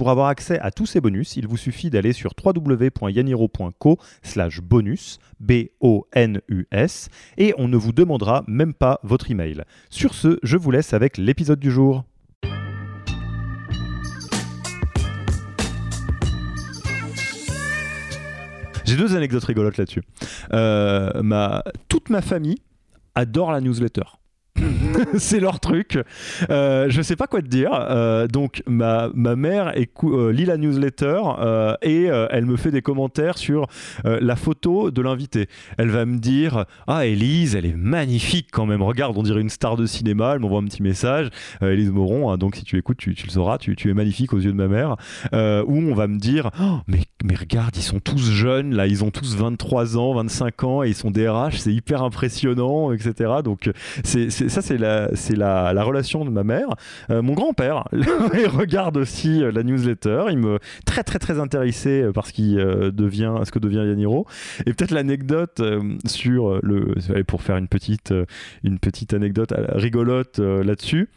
Pour avoir accès à tous ces bonus, il vous suffit d'aller sur www.yaniro.co slash bonus, B-O-N-U-S, et on ne vous demandera même pas votre email. Sur ce, je vous laisse avec l'épisode du jour. J'ai deux anecdotes rigolotes là-dessus. Euh, ma, toute ma famille adore la newsletter. c'est leur truc. Euh, je sais pas quoi te dire. Euh, donc ma, ma mère euh, lit la newsletter euh, et elle me fait des commentaires sur la photo de l'invité. Elle va me dire ah Elise, elle est magnifique quand même. Regarde, on dirait une star de cinéma. Elle m'envoie un petit message. Elise Moron. Hein, donc si tu écoutes, tu, tu le sauras. Tu, tu, es magnifique aux yeux de ma mère. où on va me dire oh, mais mais regarde, ils sont tous jeunes là. Ils ont tous 23 ans, 25 ans et ils sont DRH. C'est hyper impressionnant, etc. Donc ça, c'est la, relation de ma mère. Euh, mon grand-père, il regarde aussi euh, la newsletter. Il me très très très intéressé euh, par ce qui devient, ce que devient Yaniro. Et peut-être l'anecdote sur le, pour faire une petite, une petite anecdote rigolote là-dessus.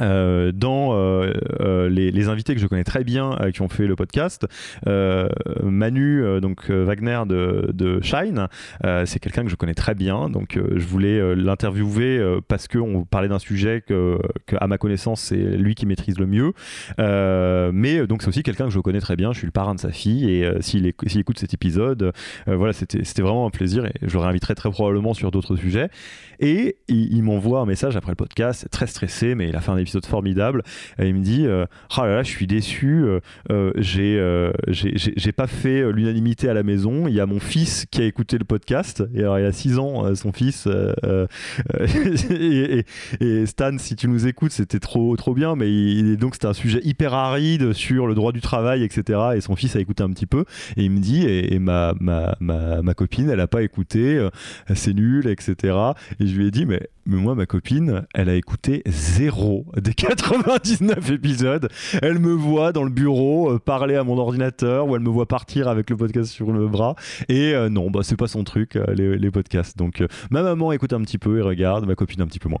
Euh, dans euh, euh, les, invités que je connais très bien qui ont fait le podcast, Manu donc Wagner de, Shine, c'est quelqu'un que je connais très bien, donc je voulais l'interviewer parce qu'on parlait d'un sujet que, à ma connaissance c'est lui qui maîtrise le mieux, mais donc c'est aussi quelqu'un que je connais très bien, je suis le parrain de sa fille. Et s'il écoute cet épisode, voilà c'était vraiment un plaisir. Et je le réinviterai très probablement sur d'autres sujets. Et il, m'envoie un message après le podcast, très stressé mais il a fait un épisode formidable. Et il me dit euh, Ah là là, je suis déçu, euh, euh, j'ai j'ai pas fait l'unanimité à la maison. Il y a mon fils qui a écouté le podcast. Et alors, il a 6 ans, son fils. et, Stan, si tu nous écoutes, c'était trop, trop bien. Mais il, donc, c'était un sujet hyper aride sur le droit du travail, etc. Et son fils a écouté un petit peu. Et il me dit Et, ma, ma, ma, ma, copine, elle a pas écouté, c'est nul, etc. Et je lui ai dit Mais mais moi, ma copine, elle a écouté zéro des 99 épisodes. Elle me voit dans le bureau euh, parler à mon ordinateur ou elle me voit partir avec le podcast sur le bras. Et euh, non, bah, c'est pas son truc, euh, les, les, podcasts. Donc, ma maman écoute un petit peu et regarde, ma copine un petit peu moins.